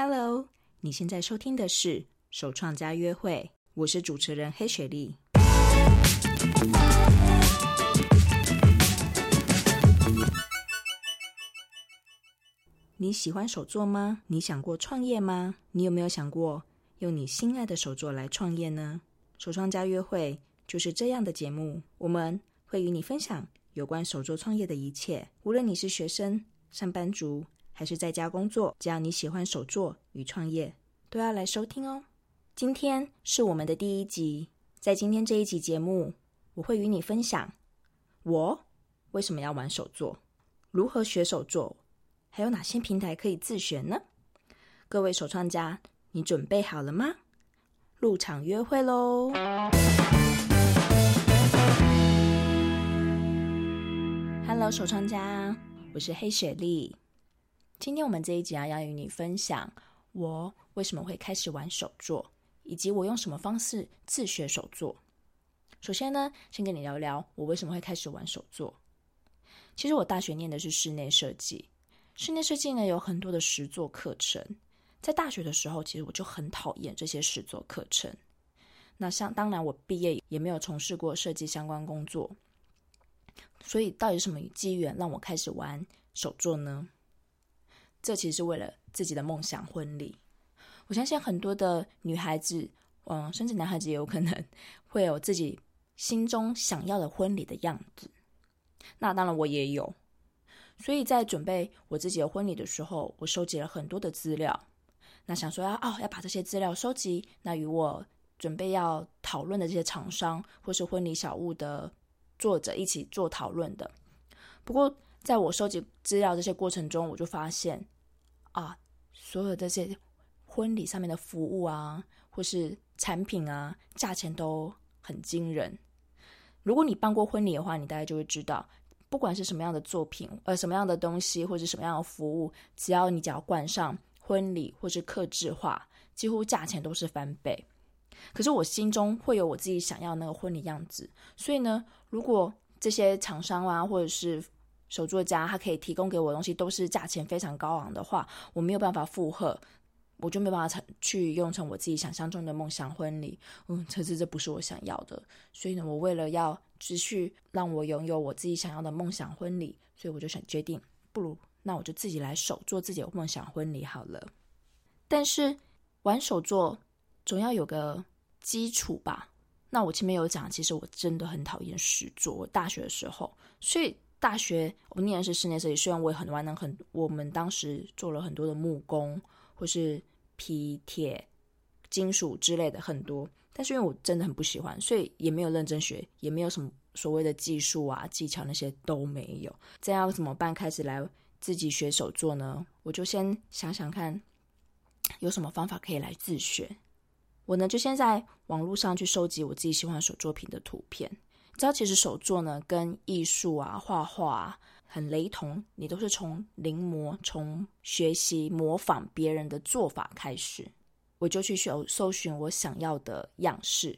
Hello，你现在收听的是手创家约会，我是主持人黑雪莉。你喜欢手作吗？你想过创业吗？你有没有想过用你心爱的手作来创业呢？手创家约会就是这样的节目，我们会与你分享有关手作创业的一切。无论你是学生、上班族，还是在家工作，只要你喜欢手作与创业，都要来收听哦。今天是我们的第一集，在今天这一集节目，我会与你分享我为什么要玩手作，如何学手作。还有哪些平台可以自学呢？各位手创家，你准备好了吗？入场约会喽！Hello，手创家，我是黑雪莉。今天我们这一集啊，要与你分享我为什么会开始玩手作，以及我用什么方式自学手作。首先呢，先跟你聊聊我为什么会开始玩手作。其实我大学念的是室内设计。室内设计呢，有很多的实作课程，在大学的时候，其实我就很讨厌这些实作课程。那像当然，我毕业也没有从事过设计相关工作，所以到底什么机缘让我开始玩手作呢？这其实是为了自己的梦想婚礼。我相信很多的女孩子，嗯，甚至男孩子也有可能会有自己心中想要的婚礼的样子。那当然，我也有。所以在准备我自己的婚礼的时候，我收集了很多的资料。那想说要哦，要把这些资料收集，那与我准备要讨论的这些厂商或是婚礼小物的作者一起做讨论的。不过，在我收集资料这些过程中，我就发现啊，所有这些婚礼上面的服务啊，或是产品啊，价钱都很惊人。如果你办过婚礼的话，你大概就会知道。不管是什么样的作品，呃，什么样的东西，或者什么样的服务，只要你只要冠上婚礼或是客制化，几乎价钱都是翻倍。可是我心中会有我自己想要那个婚礼样子，所以呢，如果这些厂商啊，或者是手作家，他可以提供给我的东西都是价钱非常高昂的话，我没有办法负荷。我就没办法成去用成我自己想象中的梦想婚礼，嗯，可是这不是我想要的，所以呢，我为了要持续让我拥有我自己想要的梦想婚礼，所以我就想决定，不如那我就自己来手做自己的梦想婚礼好了。但是玩手作总要有个基础吧？那我前面有讲，其实我真的很讨厌实作。我大学的时候，所以大学我念的是室内设计，虽然我也很玩的很，我们当时做了很多的木工。或是皮、铁、金属之类的很多，但是因为我真的很不喜欢，所以也没有认真学，也没有什么所谓的技术啊、技巧那些都没有。这样要怎么办？开始来自己学手作呢？我就先想想看，有什么方法可以来自学。我呢就先在网络上去收集我自己喜欢手作品的图片。知道，其实手作呢跟艺术啊、画画啊。很雷同，你都是从临摹、从学习模仿别人的做法开始，我就去搜搜寻我想要的样式。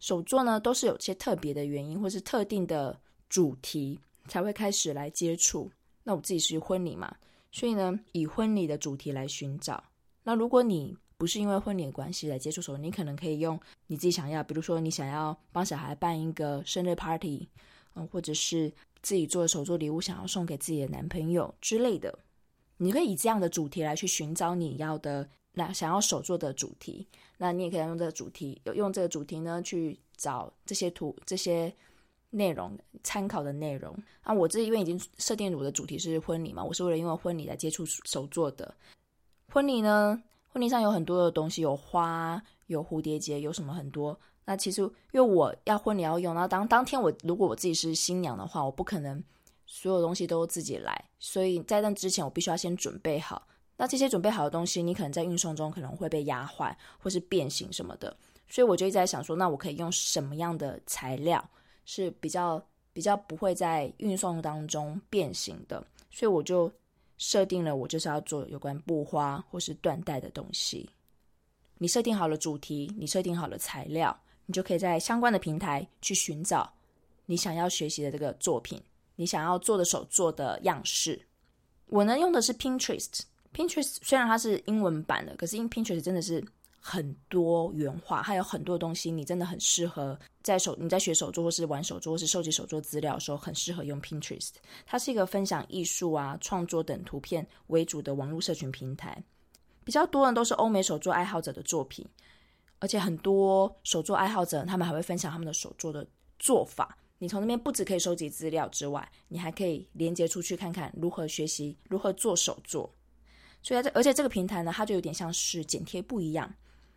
手作呢，都是有些特别的原因，或是特定的主题才会开始来接触。那我自己是婚礼嘛，所以呢，以婚礼的主题来寻找。那如果你不是因为婚礼的关系来接触手，你可能可以用你自己想要，比如说你想要帮小孩办一个生日 party，嗯，或者是。自己做的手作礼物，想要送给自己的男朋友之类的，你可以以这样的主题来去寻找你要的那想要手作的主题。那你也可以用这个主题，用这个主题呢去找这些图、这些内容参考的内容。啊，我这因为已经设定我的主题是婚礼嘛，我是为了因为婚礼来接触手作的。婚礼呢，婚礼上有很多的东西，有花，有蝴蝶结，有什么很多。那其实，因为我要婚礼要用，那当当天我如果我自己是新娘的话，我不可能所有东西都自己来，所以在那之前我必须要先准备好。那这些准备好的东西，你可能在运送中可能会被压坏或是变形什么的，所以我就一直在想说，那我可以用什么样的材料是比较比较不会在运送当中变形的？所以我就设定了，我就是要做有关布花或是缎带的东西。你设定好了主题，你设定好了材料。你就可以在相关的平台去寻找你想要学习的这个作品，你想要做的手作的样式。我呢用的是 Pinterest，Pinterest 虽然它是英文版的，可是因 Pinterest 真的是很多元化，还有很多东西，你真的很适合在手你在学手作或是玩手作或是收集手作资料的时候，很适合用 Pinterest。它是一个分享艺术啊、创作等图片为主的网络社群平台，比较多的都是欧美手作爱好者的作品，而且很多手作爱好者他们还会分享他们的手作的做法。你从那边不只可以收集资料之外，你还可以连接出去看看如何学习如何做手作。所以这，而且这个平台呢，它就有点像是剪贴簿一样，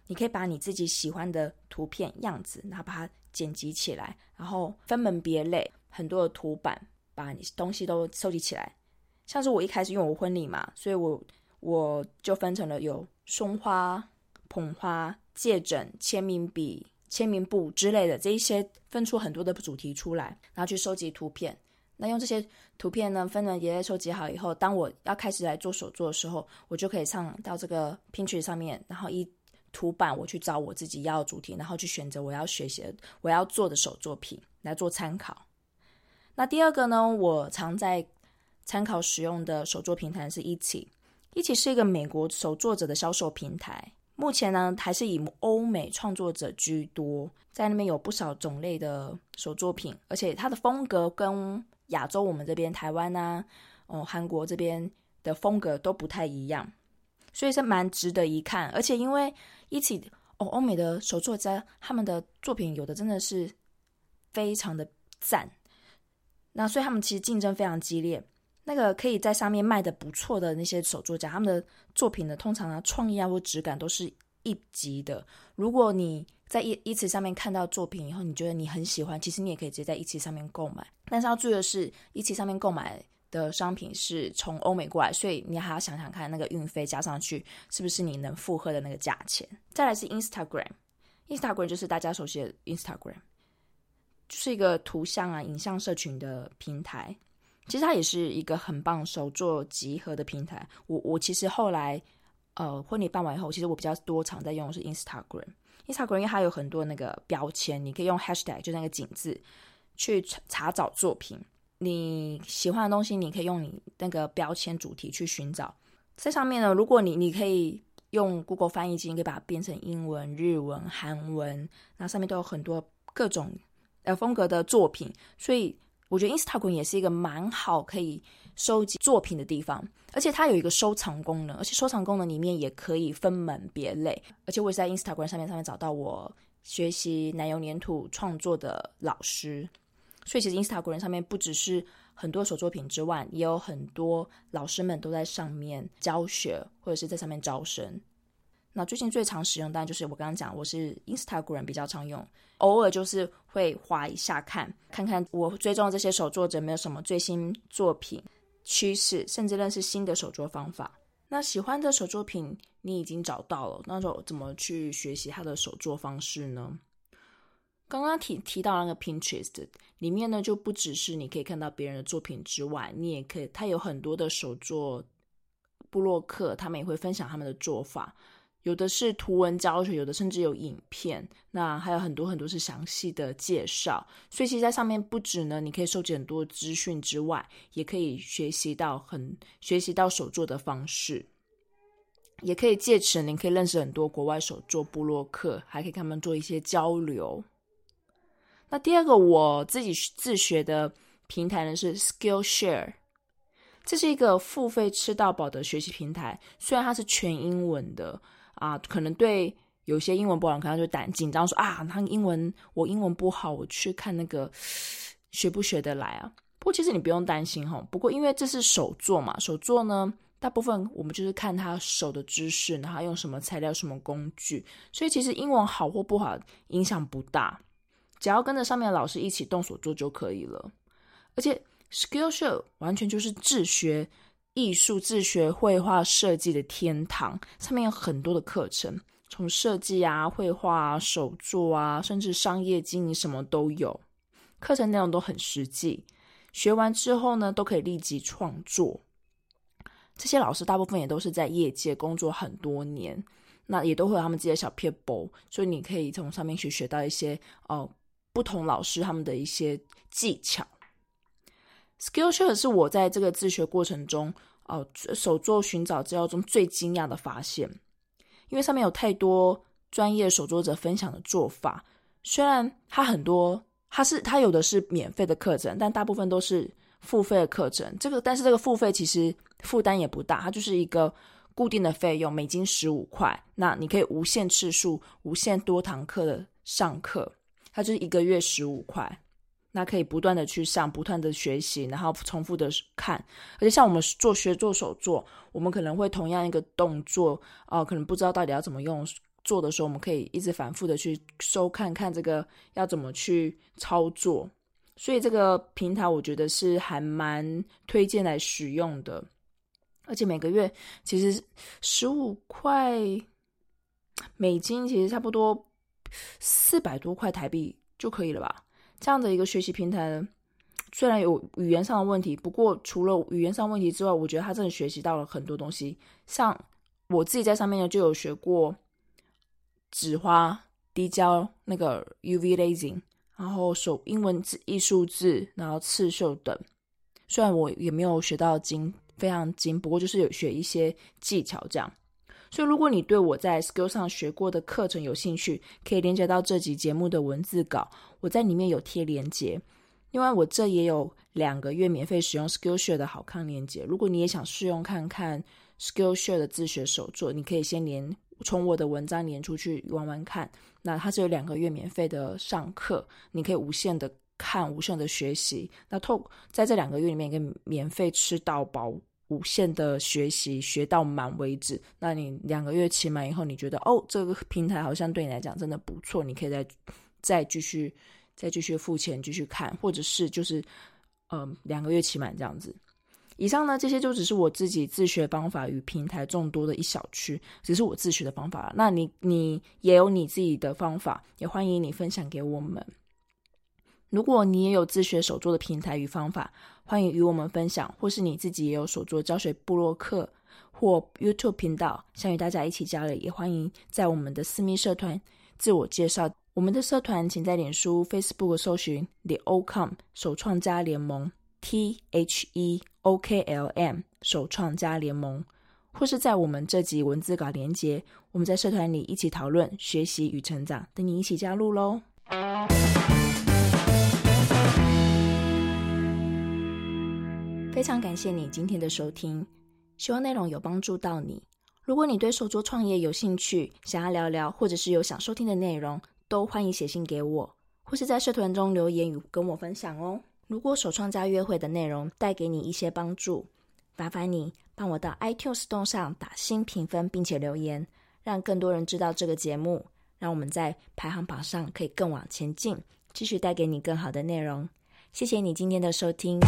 你可以把你自己喜欢的图片样子，然后把它剪辑起来，然后分门别类，很多的图板，把你东西都收集起来。像是我一开始因为我婚礼嘛，所以我我就分成了有松花、捧花、戒枕、签名笔、签名簿之类的这一些，分出很多的主题出来，然后去收集图片。那用这些图片呢，分门别类收集好以后，当我要开始来做手作的时候，我就可以上到这个 Pinterest 上面，然后依图版我去找我自己要的主题，然后去选择我要学习、我要做的手作品来做参考。那第二个呢，我常在参考使用的手作平台是一起，一起是一个美国手作者的销售平台，目前呢还是以欧美创作者居多，在那边有不少种类的手作品，而且它的风格跟亚洲，我们这边台湾呐、啊，哦，韩国这边的风格都不太一样，所以是蛮值得一看。而且因为一起哦，欧美的手作家他们的作品有的真的是非常的赞，那所以他们其实竞争非常激烈。那个可以在上面卖的不错的那些手作家，他们的作品呢，通常呢创意啊或质感都是一级的。如果你在 Etsy 上面看到作品以后，你觉得你很喜欢，其实你也可以直接在一起上面购买。但是要注意的是一起上面购买的商品是从欧美过来，所以你还要想想看那个运费加上去是不是你能负荷的那个价钱。再来是 Instagram，Instagram 就是大家熟悉的 Instagram，是一个图像啊、影像社群的平台。其实它也是一个很棒手作集合的平台。我我其实后来呃婚礼办完以后，其实我比较多常在用的是 Instagram。Instagram 因为它有很多那个标签，你可以用 Hashtag 就那个井字去查找作品。你喜欢的东西，你可以用你那个标签主题去寻找。在上面呢，如果你你可以用 Google 翻译机，你可以把它变成英文、日文、韩文，那上面都有很多各种呃风格的作品。所以我觉得 Instagram 也是一个蛮好可以收集作品的地方。而且它有一个收藏功能，而且收藏功能里面也可以分门别类。而且我也在 Instagram 上面上面找到我学习奶油黏土创作的老师，所以其实 Instagram 上面不只是很多手作品之外，也有很多老师们都在上面教学或者是在上面招生。那最近最常使用当然就是我刚刚讲，我是 Instagram 比较常用，偶尔就是会滑一下看，看看我追踪这些手作者没有什么最新作品。趋势，甚至认识新的手作方法。那喜欢的手作品你已经找到了，那就怎么去学习他的手作方式呢？刚刚提提到那个 Pinterest 里面呢，就不只是你可以看到别人的作品之外，你也可以，它有很多的手作部落客，他们也会分享他们的做法。有的是图文教学，有的甚至有影片，那还有很多很多是详细的介绍。所以其实在上面不止呢，你可以收集很多资讯之外，也可以学习到很学习到手作的方式，也可以借此你可以认识很多国外手作部落客，还可以跟他们做一些交流。那第二个我自己自学的平台呢是 Skillshare，这是一个付费吃到饱的学习平台，虽然它是全英文的。啊，可能对有些英文不好，可能就胆紧张说啊，他英文我英文不好，我去看那个学不学得来啊？不过其实你不用担心哈。不过因为这是手作嘛，手作呢，大部分我们就是看他手的知识，然后用什么材料、什么工具，所以其实英文好或不好影响不大，只要跟着上面的老师一起动手做就可以了。而且 Skillshare 完全就是自学。艺术自学绘画设计的天堂，上面有很多的课程，从设计啊、绘画啊、手作啊，甚至商业经营什么都有。课程内容都很实际，学完之后呢，都可以立即创作。这些老师大部分也都是在业界工作很多年，那也都会有他们自己的小撇步，所以你可以从上面去学到一些哦、不同老师他们的一些技巧。Skillshare 是我在这个自学过程中，哦、呃、手作寻找资料中最惊讶的发现，因为上面有太多专业手作者分享的做法。虽然它很多，它是它有的是免费的课程，但大部分都是付费的课程。这个但是这个付费其实负担也不大，它就是一个固定的费用，每斤十五块。那你可以无限次数、无限多堂课的上课，它就是一个月十五块。那可以不断的去上，不断的学习，然后重复的看。而且像我们做学做手做，我们可能会同样一个动作，哦、可能不知道到底要怎么用做的时候，我们可以一直反复的去收看看这个要怎么去操作。所以这个平台我觉得是还蛮推荐来使用的。而且每个月其实十五块美金，其实差不多四百多块台币就可以了吧。这样的一个学习平台，虽然有语言上的问题，不过除了语言上问题之外，我觉得他真的学习到了很多东西。像我自己在上面呢，就有学过纸花、滴胶、那个 UV lasing，然后手英文字、艺术字，然后刺绣等。虽然我也没有学到精非常精，不过就是有学一些技巧这样。所以，如果你对我在 Skill 上学过的课程有兴趣，可以连接到这集节目的文字稿，我在里面有贴连接。另外，我这也有两个月免费使用 Skillshare 的好康连接。如果你也想试用看看 Skillshare 的自学手作，你可以先连从我的文章连出去玩玩看。那它是有两个月免费的上课，你可以无限的看，无限的学习。那透在这两个月里面，可以免费吃到饱。无限的学习，学到满为止。那你两个月期满以后，你觉得哦，这个平台好像对你来讲真的不错，你可以再再继续再继续付钱继续看，或者是就是嗯、两个月期满这样子。以上呢，这些就只是我自己自学方法与平台众多的一小区，只是我自学的方法。那你你也有你自己的方法，也欢迎你分享给我们。如果你也有自学手作的平台与方法，欢迎与我们分享，或是你自己也有手作教学部落客或 YouTube 频道，想与大家一起交流，也欢迎在我们的私密社团自我介绍。我们的社团请在脸书、Facebook 搜寻 The OCOM 手创家联盟 T H E O K L M 手创家联盟，或是在我们这集文字稿连结，我们在社团里一起讨论、学习与成长，等你一起加入喽。非常感谢你今天的收听，希望内容有帮助到你。如果你对手作创业有兴趣，想要聊聊，或者是有想收听的内容，都欢迎写信给我，或是在社团中留言与跟我分享哦。如果手创家约会的内容带给你一些帮助，麻烦你帮我到 iTunes Store 上打新评分，并且留言，让更多人知道这个节目，让我们在排行榜上可以更往前进，继续带给你更好的内容。谢谢你今天的收听。